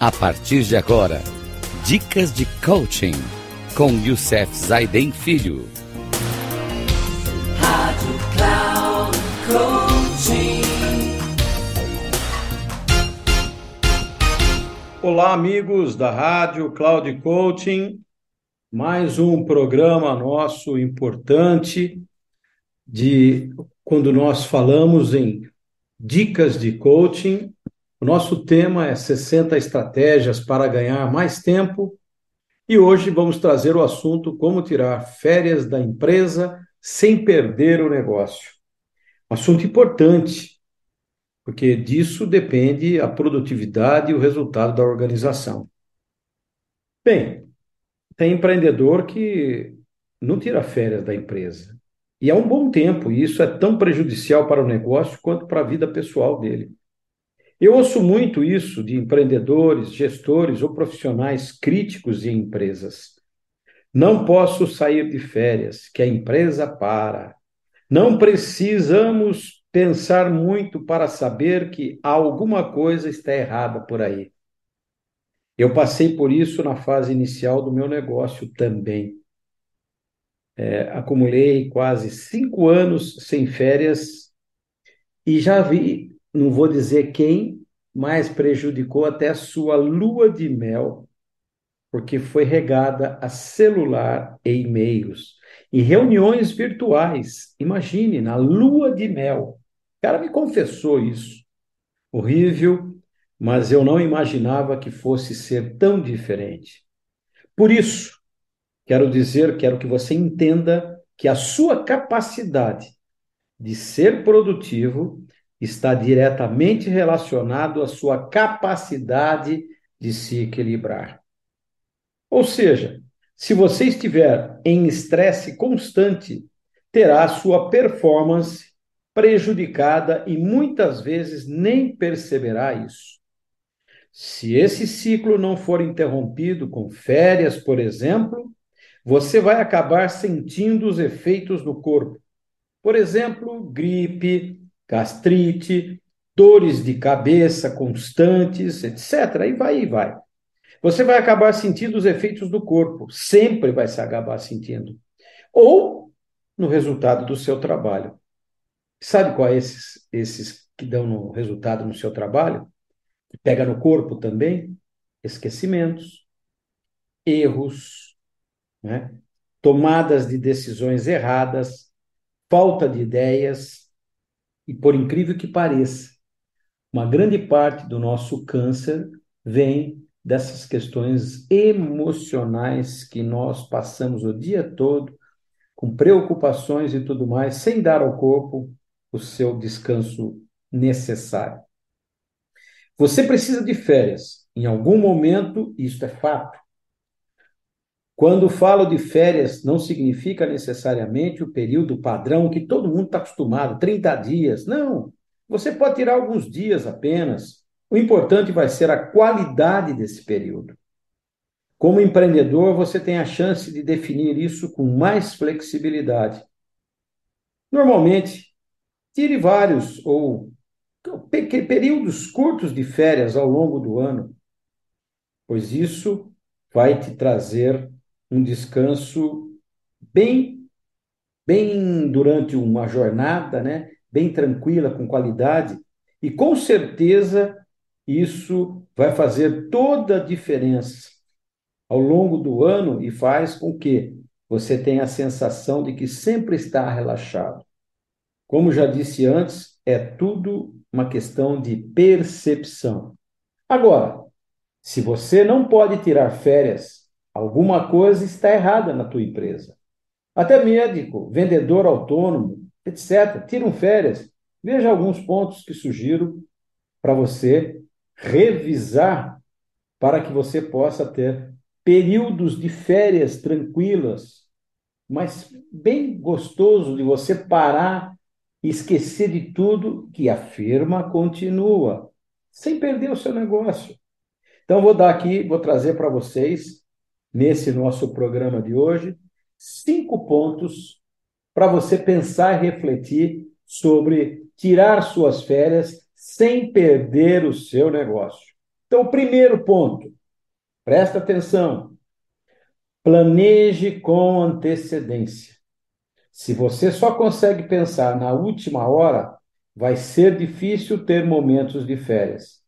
A partir de agora, dicas de coaching com Youssef Zaiden Filho. Rádio Cloud Coaching. Olá, amigos da Rádio Cloud Coaching. Mais um programa nosso importante de quando nós falamos em dicas de coaching o nosso tema é 60 estratégias para ganhar mais tempo e hoje vamos trazer o assunto como tirar férias da empresa sem perder o negócio. Assunto importante, porque disso depende a produtividade e o resultado da organização. Bem, tem empreendedor que não tira férias da empresa. E há um bom tempo, e isso é tão prejudicial para o negócio quanto para a vida pessoal dele. Eu ouço muito isso de empreendedores, gestores ou profissionais críticos de empresas. Não posso sair de férias, que a empresa para. Não precisamos pensar muito para saber que alguma coisa está errada por aí. Eu passei por isso na fase inicial do meu negócio também. É, acumulei quase cinco anos sem férias e já vi não vou dizer quem, mas prejudicou até a sua lua de mel, porque foi regada a celular e e-mails, em reuniões virtuais. Imagine, na lua de mel. O cara me confessou isso. Horrível, mas eu não imaginava que fosse ser tão diferente. Por isso, quero dizer, quero que você entenda que a sua capacidade de ser produtivo está diretamente relacionado à sua capacidade de se equilibrar. Ou seja, se você estiver em estresse constante, terá sua performance prejudicada e muitas vezes nem perceberá isso. Se esse ciclo não for interrompido com férias, por exemplo, você vai acabar sentindo os efeitos no corpo. Por exemplo, gripe, gastrite, dores de cabeça constantes, etc. E vai e vai. Você vai acabar sentindo os efeitos do corpo, sempre vai se acabar sentindo. Ou no resultado do seu trabalho. Sabe quais é esses, esses que dão no resultado no seu trabalho? Pega no corpo também? Esquecimentos, erros, né? tomadas de decisões erradas, falta de ideias, e por incrível que pareça, uma grande parte do nosso câncer vem dessas questões emocionais que nós passamos o dia todo com preocupações e tudo mais, sem dar ao corpo o seu descanso necessário. Você precisa de férias. Em algum momento, isso é fato. Quando falo de férias, não significa necessariamente o período padrão que todo mundo está acostumado, 30 dias. Não. Você pode tirar alguns dias apenas. O importante vai ser a qualidade desse período. Como empreendedor, você tem a chance de definir isso com mais flexibilidade. Normalmente, tire vários ou períodos curtos de férias ao longo do ano, pois isso vai te trazer um descanso bem, bem durante uma jornada, né? Bem tranquila, com qualidade, e com certeza isso vai fazer toda a diferença ao longo do ano e faz com que você tenha a sensação de que sempre está relaxado. Como já disse antes, é tudo uma questão de percepção. Agora, se você não pode tirar férias Alguma coisa está errada na tua empresa. Até médico, vendedor autônomo, etc. Tiram férias. Veja alguns pontos que sugiro para você revisar para que você possa ter períodos de férias tranquilas, mas bem gostoso de você parar e esquecer de tudo que a firma continua, sem perder o seu negócio. Então vou dar aqui, vou trazer para vocês nesse nosso programa de hoje, cinco pontos para você pensar e refletir sobre tirar suas férias sem perder o seu negócio. Então, primeiro ponto, presta atenção, planeje com antecedência. Se você só consegue pensar na última hora, vai ser difícil ter momentos de férias.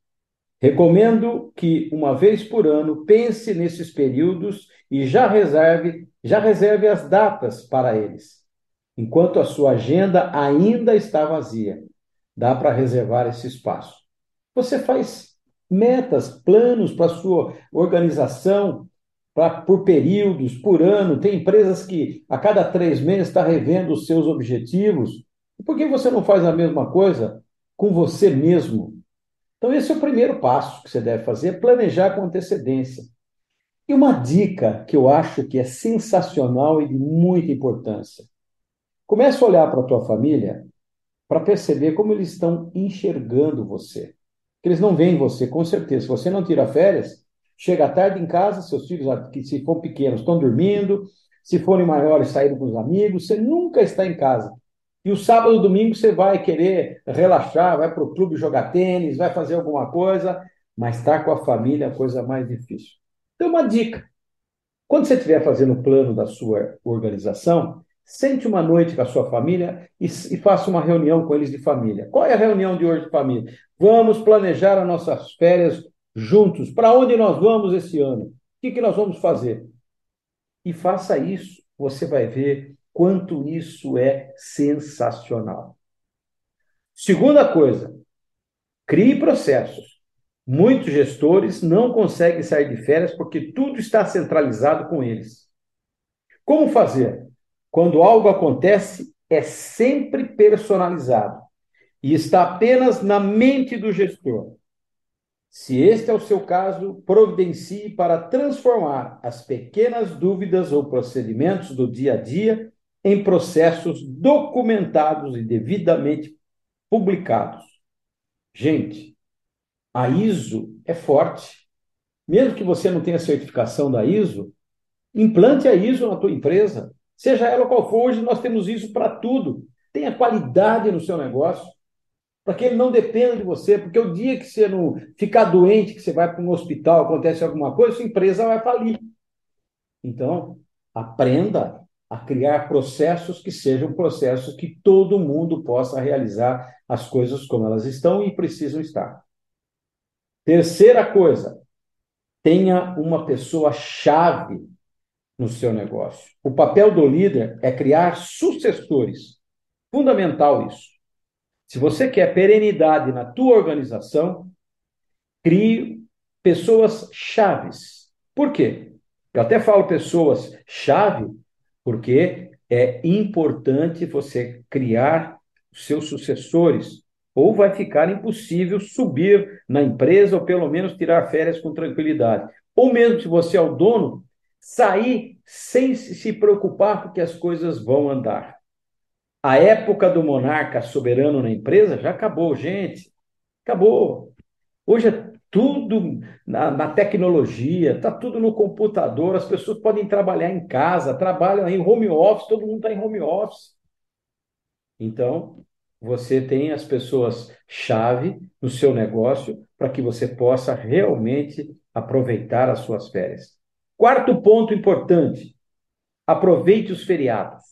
Recomendo que, uma vez por ano, pense nesses períodos e já reserve, já reserve as datas para eles. Enquanto a sua agenda ainda está vazia, dá para reservar esse espaço. Você faz metas, planos para sua organização, pra, por períodos, por ano. Tem empresas que a cada três meses está revendo os seus objetivos. Por que você não faz a mesma coisa com você mesmo? Então, esse é o primeiro passo que você deve fazer, planejar com antecedência. E uma dica que eu acho que é sensacional e de muita importância. Comece a olhar para a tua família para perceber como eles estão enxergando você. Eles não veem você, com certeza. Se você não tira férias, chega tarde em casa, seus filhos, que se for pequenos, estão dormindo, se forem maiores, saíram com os amigos, você nunca está em casa. E o sábado e domingo você vai querer relaxar, vai para o clube jogar tênis, vai fazer alguma coisa, mas estar tá com a família é a coisa mais difícil. Então, uma dica: quando você estiver fazendo o plano da sua organização, sente uma noite com a sua família e, e faça uma reunião com eles de família. Qual é a reunião de hoje de família? Vamos planejar as nossas férias juntos. Para onde nós vamos esse ano? O que, que nós vamos fazer? E faça isso, você vai ver quanto isso é sensacional. Segunda coisa, crie processos. Muitos gestores não conseguem sair de férias porque tudo está centralizado com eles. Como fazer? Quando algo acontece, é sempre personalizado e está apenas na mente do gestor. Se este é o seu caso, providencie para transformar as pequenas dúvidas ou procedimentos do dia a dia em processos documentados e devidamente publicados. Gente, a ISO é forte. Mesmo que você não tenha certificação da ISO, implante a ISO na tua empresa, seja ela qual for. Hoje nós temos ISO para tudo. Tenha qualidade no seu negócio, para que ele não dependa de você, porque o dia que você não ficar doente, que você vai para um hospital, acontece alguma coisa, sua empresa vai falir. Então, aprenda a criar processos que sejam processos que todo mundo possa realizar as coisas como elas estão e precisam estar. Terceira coisa, tenha uma pessoa chave no seu negócio. O papel do líder é criar sucessores. Fundamental isso. Se você quer perenidade na tua organização, crie pessoas chaves. Por quê? Eu até falo pessoas chave porque é importante você criar seus sucessores, ou vai ficar impossível subir na empresa, ou pelo menos tirar férias com tranquilidade. Ou mesmo se você é o dono, sair sem se preocupar porque as coisas vão andar. A época do monarca soberano na empresa já acabou, gente. Acabou. Hoje é tudo na, na tecnologia, está tudo no computador, as pessoas podem trabalhar em casa, trabalham em home office, todo mundo está em home office. Então, você tem as pessoas-chave no seu negócio para que você possa realmente aproveitar as suas férias. Quarto ponto importante: aproveite os feriados.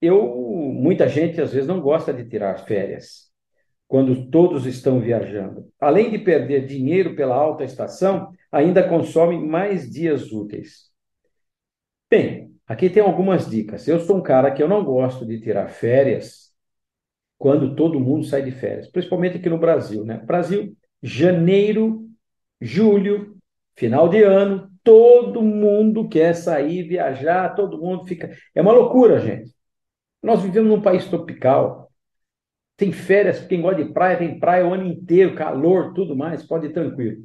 Eu, muita gente às vezes não gosta de tirar férias quando todos estão viajando. Além de perder dinheiro pela alta estação, ainda consome mais dias úteis. Bem, aqui tem algumas dicas. Eu sou um cara que eu não gosto de tirar férias quando todo mundo sai de férias, principalmente aqui no Brasil, né? Brasil, janeiro, julho, final de ano, todo mundo quer sair, viajar, todo mundo fica. É uma loucura, gente. Nós vivemos num país tropical. Tem férias, quem gosta de praia, tem praia o ano inteiro, calor, tudo mais, pode ir tranquilo.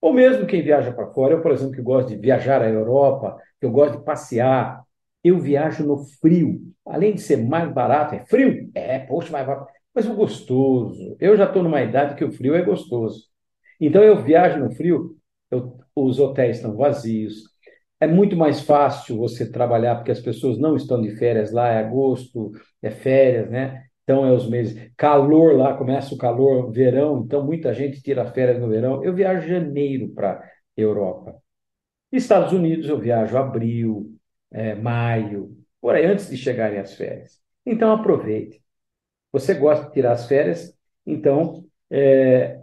Ou mesmo quem viaja para fora, eu, por exemplo, que gosto de viajar à Europa, que eu gosto de passear, eu viajo no frio. Além de ser mais barato, é frio? É, poxa, mais barato. Mas o gostoso. Eu já estou numa idade que o frio é gostoso. Então eu viajo no frio, eu, os hotéis estão vazios. É muito mais fácil você trabalhar porque as pessoas não estão de férias lá, é agosto, é férias, né? Então é os meses. Calor lá, começa o calor, verão, então muita gente tira férias no verão. Eu viajo janeiro para Europa. Estados Unidos eu viajo abril, é, maio, por aí, antes de chegarem as férias. Então aproveite. Você gosta de tirar as férias, então é,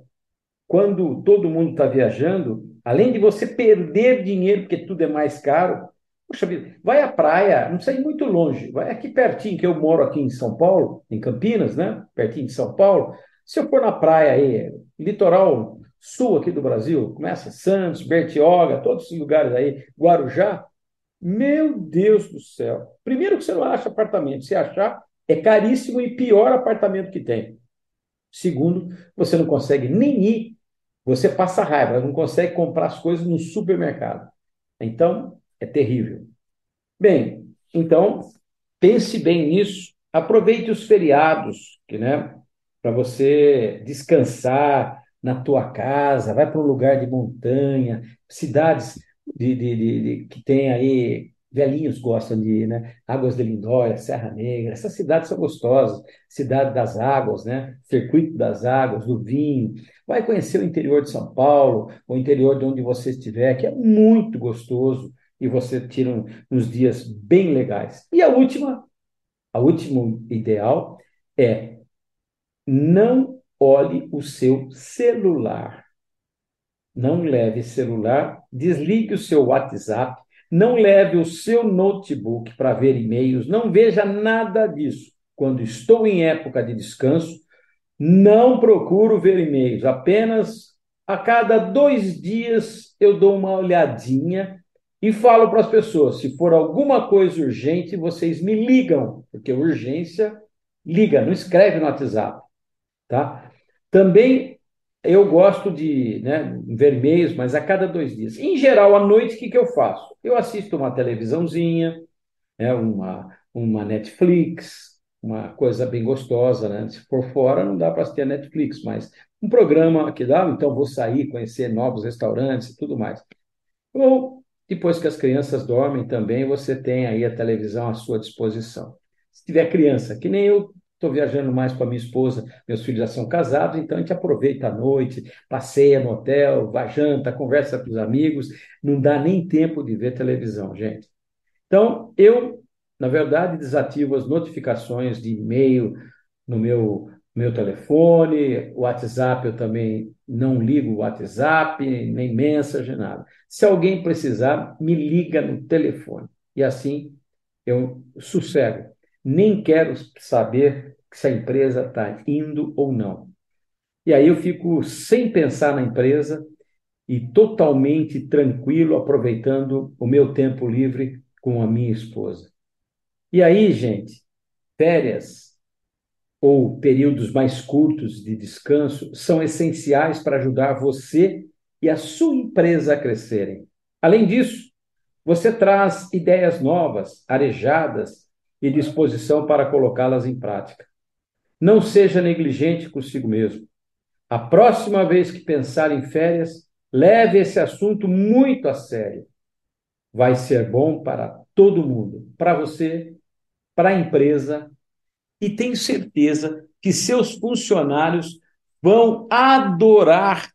quando todo mundo está viajando, além de você perder dinheiro, porque tudo é mais caro, Poxa vida, vai à praia, não ir muito longe, vai aqui pertinho, que eu moro aqui em São Paulo, em Campinas, né? Pertinho de São Paulo. Se eu for na praia aí, litoral sul aqui do Brasil, começa Santos, Bertioga, todos esses lugares aí, Guarujá, meu Deus do céu. Primeiro que você não acha apartamento, se achar, é caríssimo e pior apartamento que tem. Segundo, você não consegue nem ir, você passa raiva, não consegue comprar as coisas no supermercado. Então, é terrível. Bem, então, pense bem nisso. Aproveite os feriados, que, né, para você descansar na tua casa, vai para um lugar de montanha, cidades de, de, de, que tem aí velhinhos gostam de ir, né? Águas de Lindóia, Serra Negra, essas cidades são gostosas, cidade das águas, né? Circuito das águas, do vinho. Vai conhecer o interior de São Paulo, o interior de onde você estiver, que é muito gostoso e você tira uns dias bem legais. E a última, a último ideal é não olhe o seu celular. Não leve celular, desligue o seu WhatsApp, não leve o seu notebook para ver e-mails, não veja nada disso. Quando estou em época de descanso, não procuro ver e-mails, apenas a cada dois dias eu dou uma olhadinha e falo para as pessoas: se for alguma coisa urgente, vocês me ligam, porque urgência liga, não escreve no WhatsApp. Tá? Também eu gosto de né, e-mails, mas a cada dois dias. Em geral, à noite, o que, que eu faço? Eu assisto uma televisãozinha, né, uma, uma Netflix, uma coisa bem gostosa. Né? Se for fora, não dá para assistir a Netflix, mas um programa que dá, então vou sair, conhecer novos restaurantes e tudo mais. Ou depois que as crianças dormem também, você tem aí a televisão à sua disposição. Se tiver criança, que nem eu estou viajando mais com a minha esposa, meus filhos já são casados, então a gente aproveita a noite, passeia no hotel, vai janta, conversa com os amigos, não dá nem tempo de ver televisão, gente. Então, eu, na verdade, desativo as notificações de e-mail no meu meu telefone, o WhatsApp eu também não ligo o WhatsApp, nem mensagem, nada. Se alguém precisar, me liga no telefone. E assim eu sossego. Nem quero saber se a empresa está indo ou não. E aí eu fico sem pensar na empresa e totalmente tranquilo, aproveitando o meu tempo livre com a minha esposa. E aí, gente, férias ou períodos mais curtos de descanso são essenciais para ajudar você e a sua empresa a crescerem. Além disso, você traz ideias novas, arejadas e disposição para colocá-las em prática. Não seja negligente consigo mesmo. A próxima vez que pensar em férias, leve esse assunto muito a sério. Vai ser bom para todo mundo, para você, para a empresa e tenho certeza que seus funcionários vão adorar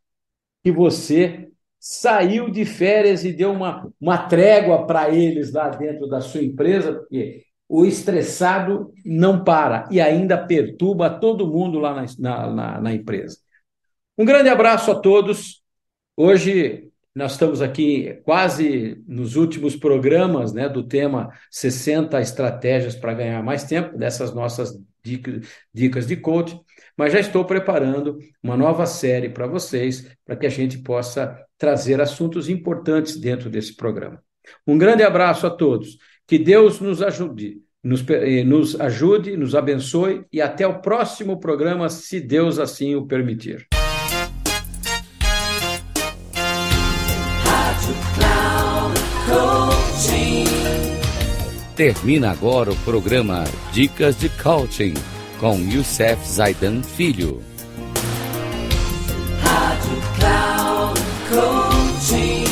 que você saiu de férias e deu uma, uma trégua para eles lá dentro da sua empresa, porque o estressado não para e ainda perturba todo mundo lá na, na, na empresa. Um grande abraço a todos. Hoje nós estamos aqui quase nos últimos programas né, do tema 60 estratégias para ganhar mais tempo, dessas nossas dicas, de coach, mas já estou preparando uma nova série para vocês, para que a gente possa trazer assuntos importantes dentro desse programa. Um grande abraço a todos, que Deus nos ajude, nos, eh, nos ajude, nos abençoe e até o próximo programa, se Deus assim o permitir. Termina agora o programa Dicas de Coaching com Youssef Zaidan Filho. Rádio Cloud Coaching.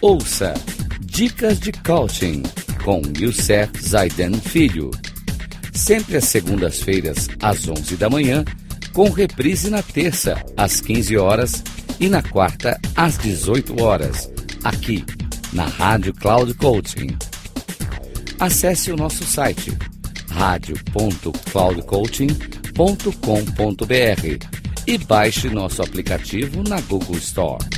Ouça Dicas de Coaching com Youssef Zaiden Filho. Sempre às segundas-feiras, às 11 da manhã, com reprise na terça, às 15 horas e na quarta, às 18 horas, aqui na Rádio Cloud Coaching. Acesse o nosso site radio.cloudcoaching.com.br e baixe nosso aplicativo na Google Store.